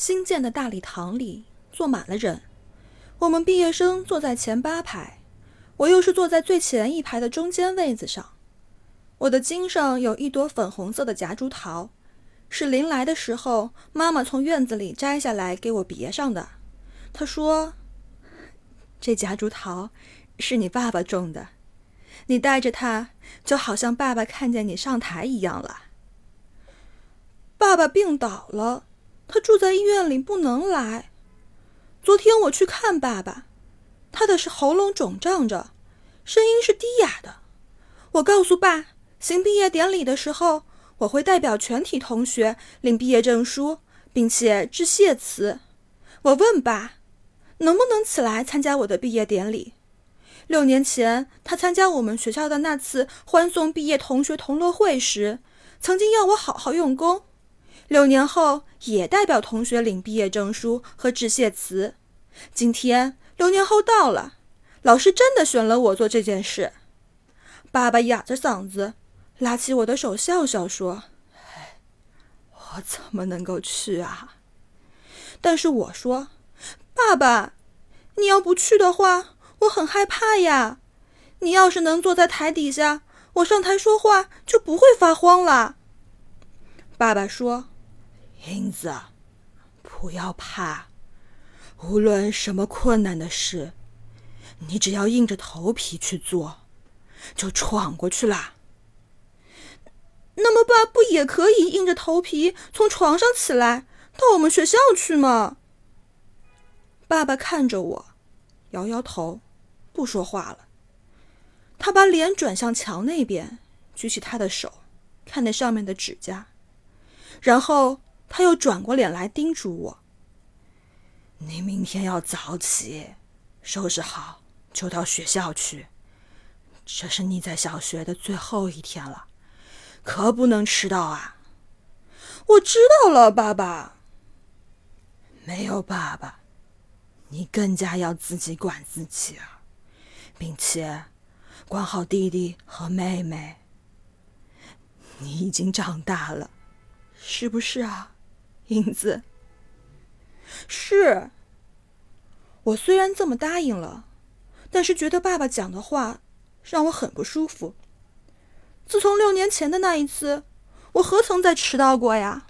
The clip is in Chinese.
新建的大礼堂里坐满了人，我们毕业生坐在前八排，我又是坐在最前一排的中间位子上。我的襟上有一朵粉红色的夹竹桃，是临来的时候妈妈从院子里摘下来给我别上的。她说：“这夹竹桃是你爸爸种的，你带着它，就好像爸爸看见你上台一样了。”爸爸病倒了。他住在医院里，不能来。昨天我去看爸爸，他的是喉咙肿胀着，声音是低哑的。我告诉爸，行毕业典礼的时候，我会代表全体同学领毕业证书，并且致谢词。我问爸，能不能起来参加我的毕业典礼？六年前他参加我们学校的那次欢送毕业同学同乐会时，曾经要我好好用功。六年后也代表同学领毕业证书和致谢词。今天六年后到了，老师真的选了我做这件事。爸爸哑着嗓子拉起我的手，笑笑说：“哎，我怎么能够去啊？”但是我说：“爸爸，你要不去的话，我很害怕呀。你要是能坐在台底下，我上台说话就不会发慌了。”爸爸说。英子，不要怕，无论什么困难的事，你只要硬着头皮去做，就闯过去啦。那么，爸不也可以硬着头皮从床上起来，到我们学校去吗？爸爸看着我，摇摇头，不说话了。他把脸转向墙那边，举起他的手，看那上面的指甲，然后。他又转过脸来叮嘱我：“你明天要早起，收拾好就到学校去。这是你在小学的最后一天了，可不能迟到啊！”我知道了，爸爸。没有爸爸，你更加要自己管自己啊，并且管好弟弟和妹妹。你已经长大了，是不是啊？影子，是。我虽然这么答应了，但是觉得爸爸讲的话让我很不舒服。自从六年前的那一次，我何曾再迟到过呀？